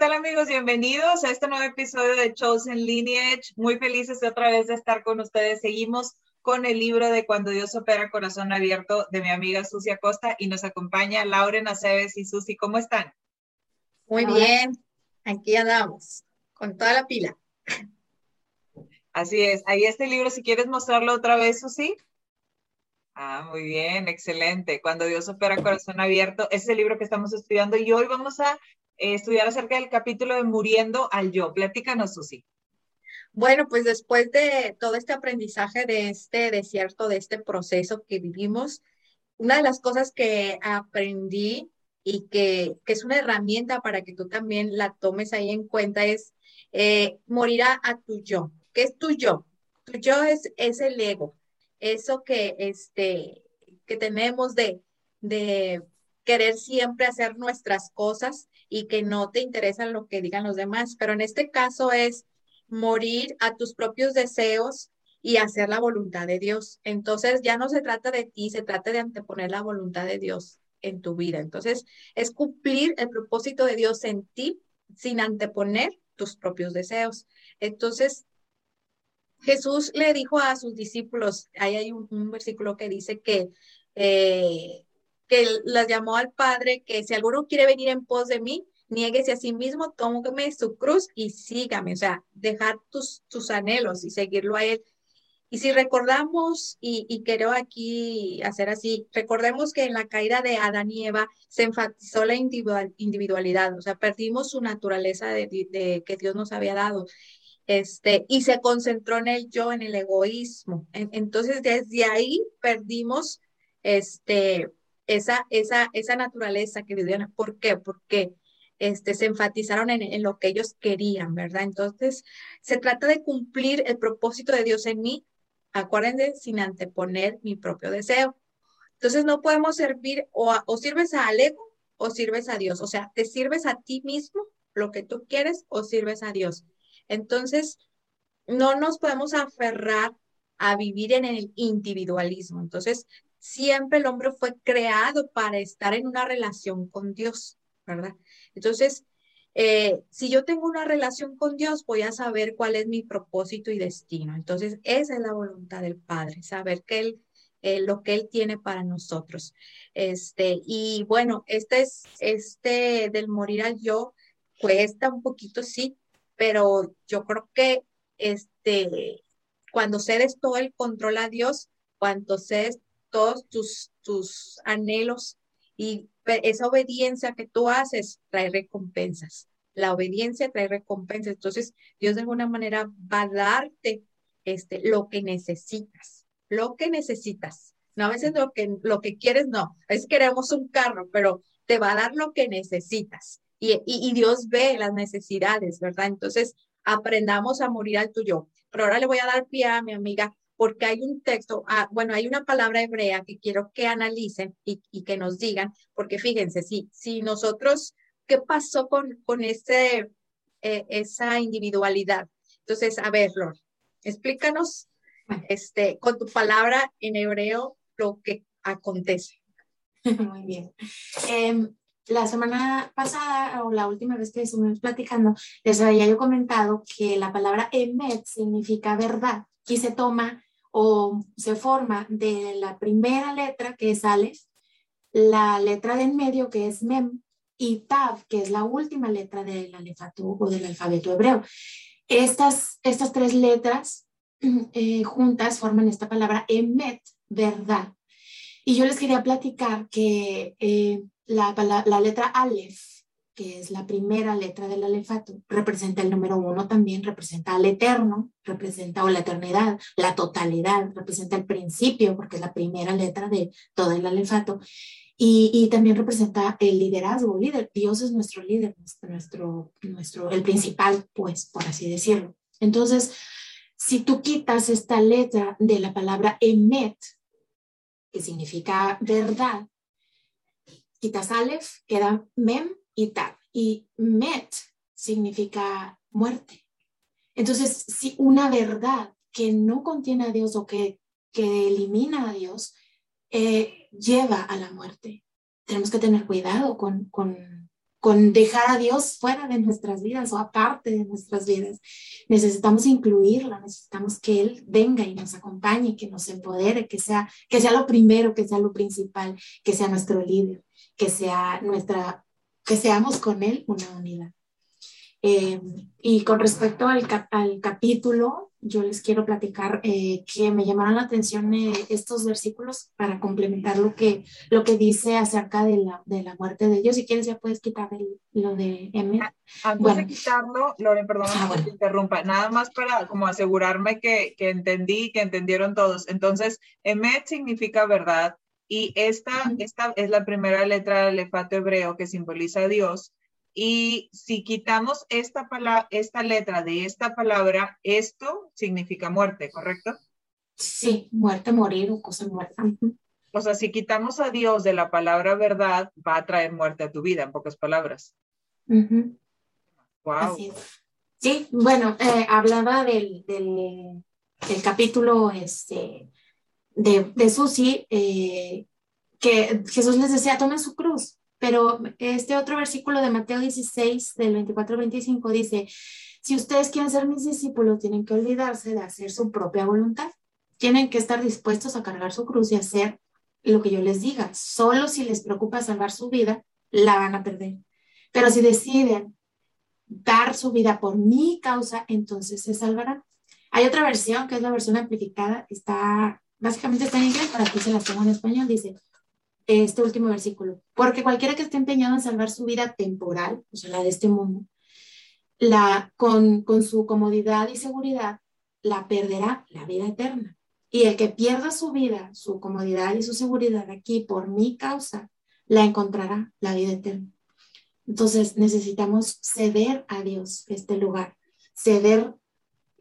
tal amigos? Bienvenidos a este nuevo episodio de Chosen Lineage. Muy felices de otra vez de estar con ustedes. Seguimos con el libro de Cuando Dios opera corazón abierto de mi amiga Susi Acosta y nos acompaña Lauren Aceves y Susi. ¿Cómo están? Muy bien, aquí andamos, con toda la pila. Así es, ahí este libro, si quieres mostrarlo otra vez, Susi. Ah, muy bien, excelente. Cuando Dios opera corazón abierto, es el libro que estamos estudiando y hoy vamos a eh, estudiar acerca del capítulo de Muriendo al Yo. Platícanos, Susi. Bueno, pues después de todo este aprendizaje de este desierto, de este proceso que vivimos, una de las cosas que aprendí y que, es una herramienta para que tú también la tomes ahí en cuenta es eh, morir a, tu yo. ¿Qué es tu yo? Tu yo es, es el ego, eso que, este, que tenemos de, de querer siempre hacer nuestras cosas y que no te interesa lo que digan los demás. Pero en este caso es morir a tus propios deseos y hacer la voluntad de Dios. Entonces ya no se trata de ti, se trata de anteponer la voluntad de Dios en tu vida. Entonces es cumplir el propósito de Dios en ti sin anteponer tus propios deseos. Entonces Jesús le dijo a sus discípulos, ahí hay un, versículo que dice que eh, que las llamó al Padre, que si alguno quiere venir en pos de mí, niéguese a sí mismo, tómeme su cruz y sígame, o sea, dejar tus, tus anhelos y seguirlo a Él. Y si recordamos, y, y, quiero aquí hacer así, recordemos que en la caída de Adán y Eva se enfatizó la individualidad, o sea, perdimos su naturaleza de, de, que Dios nos había dado, este, y se concentró en el yo, en el egoísmo. entonces, desde ahí perdimos, este, esa, esa, esa naturaleza que vivían. ¿Por qué? Porque este, se enfatizaron en, lo que ellos querían, ¿verdad? Entonces, se trata de cumplir el propósito de Dios en mí, acuérdense, sin anteponer mi propio deseo. Entonces, no podemos servir o, o sirves al ego o sirves a Dios. O sea, te sirves a ti mismo lo que tú quieres o sirves a Dios. Entonces, no nos podemos aferrar a vivir en el individualismo. Entonces, siempre el hombre fue creado para estar en una relación con Dios, ¿verdad? Entonces, eh, si yo tengo una relación con Dios, voy a saber cuál es mi propósito y destino. Entonces, esa es la voluntad del Padre, saber que él, eh, lo que Él tiene para nosotros. Este, y bueno, este es, este del morir al yo, cuesta un poquito, sí, pero yo creo que este, cuando cedes todo el control a Dios, cuando cedes todos tus, tus anhelos y esa obediencia que tú haces trae recompensas. La obediencia trae recompensas. Entonces, Dios de alguna manera va a darte este, lo que necesitas, lo que necesitas. No a veces lo que, lo que quieres, no. Es queremos un carro, pero te va a dar lo que necesitas. Y, y, y Dios ve las necesidades, ¿verdad? Entonces, aprendamos a morir al tuyo. Pero ahora le voy a dar pie a mi amiga porque hay un texto, ah, bueno, hay una palabra hebrea que quiero que analicen y, que nos digan, porque fíjense, si, si nosotros, ¿qué pasó con, con ese, eh, esa individualidad? Entonces, a ver, Lord, explícanos este, con tu palabra en hebreo lo que acontece. Muy bien. Em, la semana pasada o la última vez que estuvimos platicando, les había yo comentado que la palabra emet significa verdad y se toma o se forma de la primera letra que es Aleph, la letra de en medio que es Mem y Tav, que es la última letra del alefato o del alfabeto hebreo. Estas, estas tres letras eh, juntas forman esta palabra Emet, verdad. Y yo les quería platicar que eh, la, la, letra Aleph que es la primera letra del alefato, representa el número uno también, representa al eterno, representa o la eternidad, la totalidad, representa el principio, porque es la primera letra de todo el alefato. Y, y, también representa el liderazgo, líder. Dios es nuestro líder, nuestro, nuestro, el principal, pues, por así decirlo. Entonces, si tú quitas esta letra de la palabra emet, que significa verdad, quitas alef, queda mem y Y met significa muerte. Entonces, si una verdad que no contiene a Dios o que, que elimina a Dios eh, lleva a la muerte, tenemos que tener cuidado con, con, con dejar a Dios fuera de nuestras vidas o aparte de nuestras vidas. Necesitamos incluirlo, necesitamos que Él venga y nos acompañe, que nos empodere, que sea, que sea lo primero, que sea lo principal, que sea nuestro líder, que sea nuestra, que seamos con Él una unidad. Eh, y con respecto al, al capítulo, yo les quiero platicar eh, que me llamaron la atención eh, estos versículos para complementar lo que, lo que dice acerca de la, de la muerte de Dios. Si quieres, ya puedes quitar lo de M. Ah, antes de quitarlo, Loren, perdón ah, que te interrumpa, nada más para como asegurarme que, que entendí, que entendieron todos. Entonces, Emet significa verdad y esta, esta es la primera letra del alefato hebreo que simboliza a Dios y si quitamos esta, palabra, esta letra de esta palabra, esto significa muerte, ¿correcto? Sí, muerte, morir o cosa muerta. O sea, si quitamos a Dios de la palabra verdad, va a traer muerte a tu vida, en pocas palabras. Wow. Sí, bueno, eh, hablaba del, del, capítulo este, de, de Susi, eh, que Jesús les decía, tomen su cruz. Pero este otro versículo de Mateo 16, del 24 al 25, dice, si ustedes quieren ser mis discípulos, tienen que olvidarse de hacer su propia voluntad. Tienen que estar dispuestos a cargar su cruz y hacer lo que yo les diga. Solo si les preocupa salvar su vida, la van a perder. Pero si deciden dar su vida por mi causa, entonces se salvarán. Hay otra versión, que es la versión amplificada, está, básicamente está en inglés, para que se la tengo en español, dice, este último versículo, porque cualquiera que esté empeñado en salvar su vida temporal, o sea, la de este mundo, la, con, con su comodidad y seguridad, la perderá la vida eterna. Y el que pierda su vida, su comodidad y su seguridad aquí por mi causa, la encontrará la vida eterna. Entonces necesitamos ceder a Dios este lugar, ceder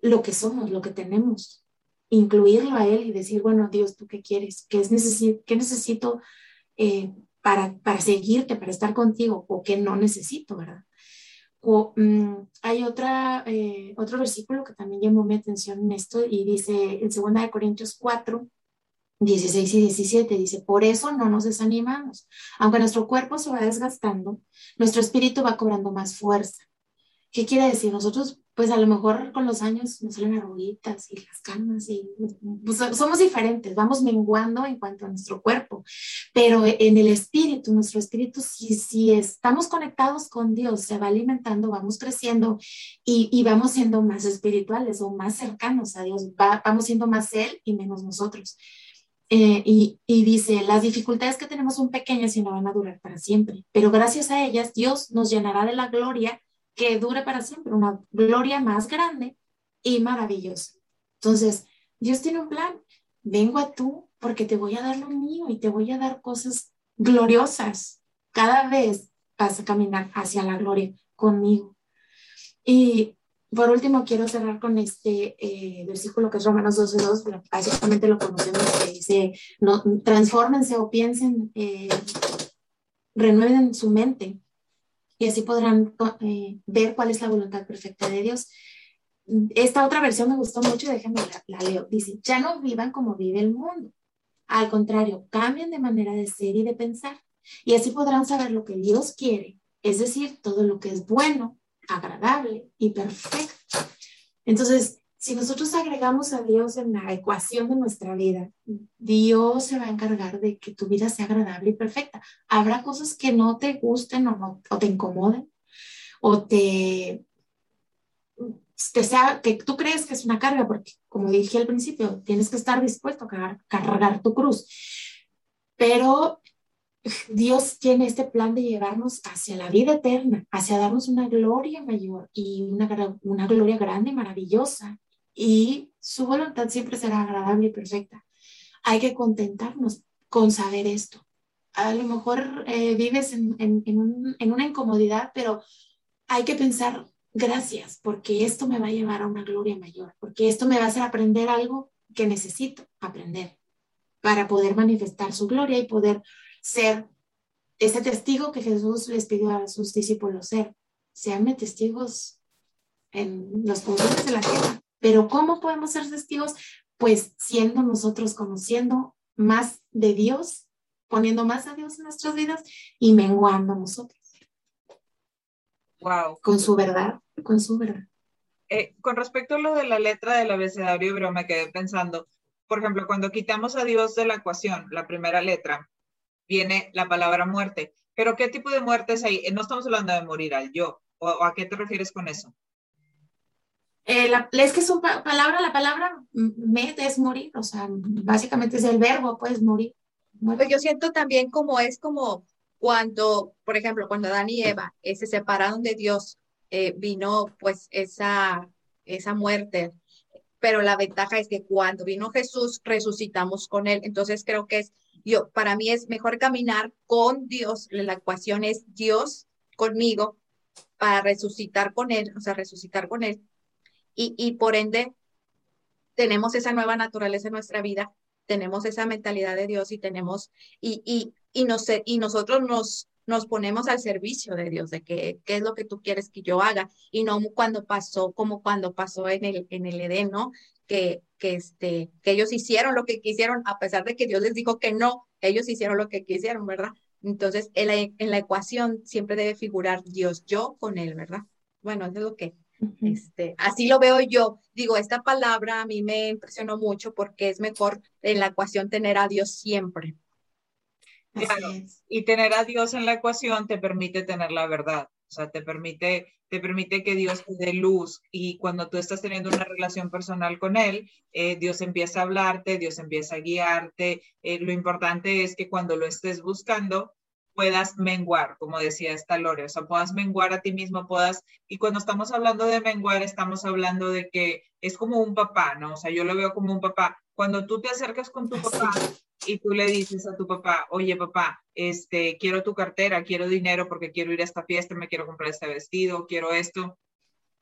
lo que somos, lo que tenemos, incluirlo a Él y decir, bueno, Dios, ¿tú qué quieres? ¿Qué, es qué necesito eh, para, para seguirte, para estar contigo, o que no necesito, ¿verdad? O, mm, hay otra, eh, otro versículo que también llamó mi atención en esto y dice en 2 Corintios 4, 16 y 17, dice, por eso no nos desanimamos. Aunque nuestro cuerpo se va desgastando, nuestro espíritu va cobrando más fuerza. ¿Qué quiere decir? Nosotros pues a lo mejor con los años nos salen arruguitas y las canas y pues, somos diferentes, vamos menguando en cuanto a nuestro cuerpo, pero en el espíritu, nuestro espíritu, si, si estamos conectados con Dios, se va alimentando, vamos creciendo y, y vamos siendo más espirituales o más cercanos a Dios, vamos siendo más Él y menos nosotros. Eh, y, y, dice, las dificultades que tenemos son pequeñas y no van a durar para siempre, pero gracias a ellas Dios nos llenará de la gloria que dure para siempre, una gloria más grande y maravillosa. Entonces, Dios tiene un plan. Vengo a tú porque te voy a dar lo mío y te voy a dar cosas gloriosas. Cada vez vas a caminar hacia la gloria conmigo. Y por último, quiero cerrar con este eh, versículo que es Romanos 12.2, básicamente lo conocemos, que dice, no, transfórmense o piensen, eh, renueven su mente y así podrán eh, ver cuál es la voluntad perfecta de Dios. Esta otra versión me gustó mucho, déjenme la, leo. Dice, ya no vivan como vive el mundo. Al contrario, cambien de manera de ser y de pensar. Y así podrán saber lo que Dios quiere, es decir, todo lo que es bueno, agradable y perfecto. Entonces, si nosotros agregamos a Dios en la ecuación de nuestra vida, Dios se va a encargar de que tu vida sea agradable y perfecta. Habrá cosas que no te gusten o, te incomoden o te, te sea, que tú crees que es una carga, porque como dije al principio, tienes que estar dispuesto a cargar tu cruz. Pero Dios tiene este plan de llevarnos hacia la vida eterna, hacia darnos una gloria mayor y una, una gloria grande y maravillosa y su voluntad siempre será agradable y perfecta. Hay que contentarnos con saber esto. A lo mejor eh, vives en, una incomodidad, pero hay que pensar, gracias, porque esto me va a llevar a una gloria mayor, porque esto me va a hacer aprender algo que necesito aprender para poder manifestar su gloria y poder ser ese testigo que Jesús les pidió a sus discípulos ser. Seanme testigos en los confines de la tierra. Pero ¿cómo podemos ser testigos? Pues siendo nosotros conociendo más de Dios, poniendo más a Dios en nuestras vidas y menguando nosotros. Wow. Con su verdad, con su verdad. Eh, con respecto a lo de la letra del abecedario pero me quedé pensando, por ejemplo, cuando quitamos a Dios de la ecuación, la primera letra, viene la palabra muerte. Pero ¿qué tipo de muerte es ahí? No estamos hablando de morir al yo. ¿O, a qué te refieres con eso? Eh, es que su palabra, la palabra med es morir, o sea, básicamente es el verbo, pues morir. Pues yo siento también como es como cuando, por ejemplo, cuando Adán y Eva eh, se separaron de Dios, eh, vino pues esa, esa muerte. Pero la ventaja es que cuando vino Jesús, resucitamos con él. Entonces creo que es, yo, para mí es mejor caminar con Dios. La ecuación es Dios conmigo para resucitar con él, o sea, resucitar con él y, por ende tenemos esa nueva naturaleza en nuestra vida, tenemos esa mentalidad de Dios y tenemos, y, y, y, nos, y nosotros nos, nos ponemos al servicio de Dios, de qué es lo que tú quieres que yo haga, y no cuando pasó, como cuando pasó en el, en el Edén, ¿no? Que, que, este, que ellos hicieron lo que quisieron, a pesar de que Dios les dijo que no, ellos hicieron lo que quisieron, ¿verdad? Entonces, en la, en la ecuación siempre debe figurar Dios, yo con él, ¿verdad? Bueno, eso es lo que, este, así lo veo yo. Digo, esta palabra a mí me impresionó mucho porque es mejor en la ecuación tener a Dios siempre. Y tener a Dios en la ecuación te permite tener la verdad. O sea, te permite, te permite que Dios te dé luz y cuando tú estás teniendo una relación personal con Él, eh, Dios empieza a hablarte, Dios empieza a guiarte. Eh, lo importante es que cuando lo estés buscando, puedas menguar, como decía esta Lore, o sea, puedas menguar a ti mismo, puedas, y cuando estamos hablando de menguar, estamos hablando de que es como un papá, ¿no? O sea, yo lo veo como un papá. Cuando tú te acercas con tu papá y tú le dices a tu papá, oye papá, este, quiero tu cartera, quiero dinero porque quiero ir a esta fiesta, me quiero comprar este vestido, quiero esto,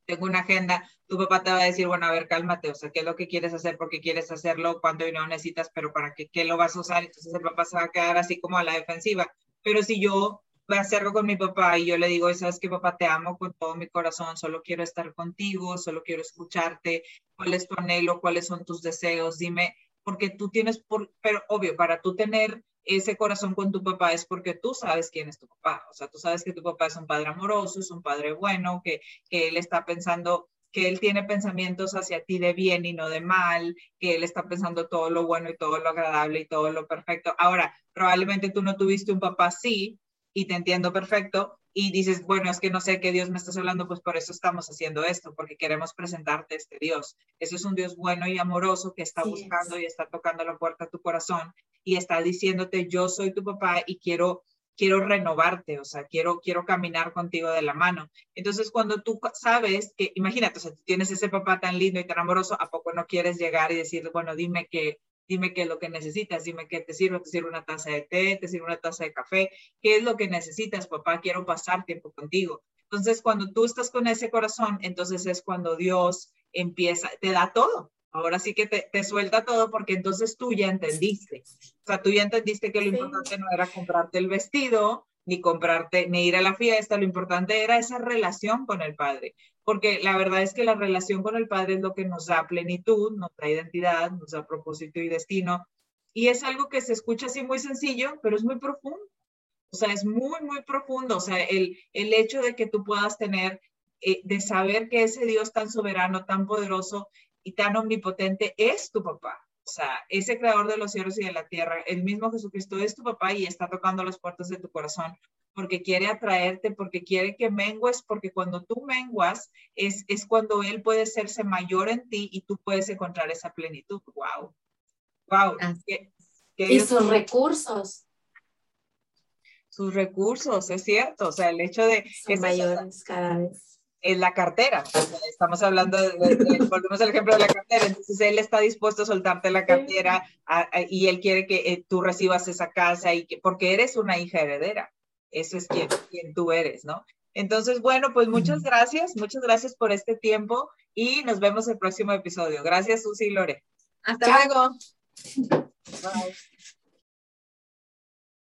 tengo una agenda, tu papá te va a decir, bueno, a ver, cálmate, o sea, ¿qué es lo que quieres hacer? ¿Por qué quieres hacerlo? ¿Cuánto dinero necesitas? ¿Pero para qué, qué lo vas a usar? Entonces el papá se va a quedar así como a la defensiva. Pero si yo me acerco con mi papá y yo le digo, sabes que papá, te amo con todo mi corazón, solo quiero estar contigo, solo quiero escucharte, cuál es tu anhelo, cuáles son tus deseos, dime, porque tú tienes, por, pero obvio, para tú tener ese corazón con tu papá es porque tú sabes quién es tu papá, o sea, tú sabes que tu papá es un padre amoroso, es un padre bueno, que, que él está pensando que él tiene pensamientos hacia ti de bien y no de mal, que él está pensando todo lo bueno y todo lo agradable y todo lo perfecto. Ahora, probablemente tú no tuviste un papá así y te entiendo perfecto y dices, bueno, es que no sé qué Dios me estás hablando, pues por eso estamos haciendo esto, porque queremos presentarte este Dios. Eso es un Dios bueno y amoroso que está buscando y está tocando la puerta a tu corazón y está diciéndote, yo soy tu papá y quiero quiero renovarte, o sea, quiero, quiero caminar contigo de la mano. Entonces, cuando tú sabes que, imagínate, o sea, tienes ese papá tan lindo y tan amoroso, ¿a poco no quieres llegar y decir, bueno, dime qué, dime qué es lo que necesitas, dime qué te sirve, te sirve una taza de té, te sirve una taza de café, qué es lo que necesitas, papá, quiero pasar tiempo contigo. Entonces, cuando tú estás con ese corazón, entonces es cuando Dios empieza, te da todo, Ahora sí que te, suelta todo porque entonces tú ya entendiste. O sea, tú ya entendiste que lo importante no era comprarte el vestido, ni comprarte, ni ir a la fiesta, lo importante era esa relación con el Padre. Porque la verdad es que la relación con el Padre es lo que nos da plenitud, nos da identidad, nos da propósito y destino. Y es algo que se escucha así muy sencillo, pero es muy profundo. O sea, es muy, muy profundo. O sea, el, el hecho de que tú puedas tener, eh, de saber que ese Dios tan soberano, tan poderoso, y tan omnipotente es tu papá. O sea, ese creador de los cielos y de la tierra, el mismo Jesucristo es tu papá y está tocando las puertas de tu corazón porque quiere atraerte, porque quiere que mengues, porque cuando tú menguas es, es cuando Él puede serse mayor en ti y tú puedes encontrar esa plenitud. ¡Wow! ¡Wow! y sus recursos. Sus recursos, es cierto. O sea, el hecho de... Son mayores cada vez en la cartera. Estamos hablando, de, volvemos al ejemplo de la cartera. Entonces, él está dispuesto a soltarte la cartera y él quiere que eh, tú recibas esa casa y que, porque eres una hija heredera. Eso es quien, quien tú eres, ¿no? Entonces, bueno, pues muchas gracias, muchas gracias por este tiempo y nos vemos el próximo episodio. Gracias, Susi y Lore. Hasta luego. Bye.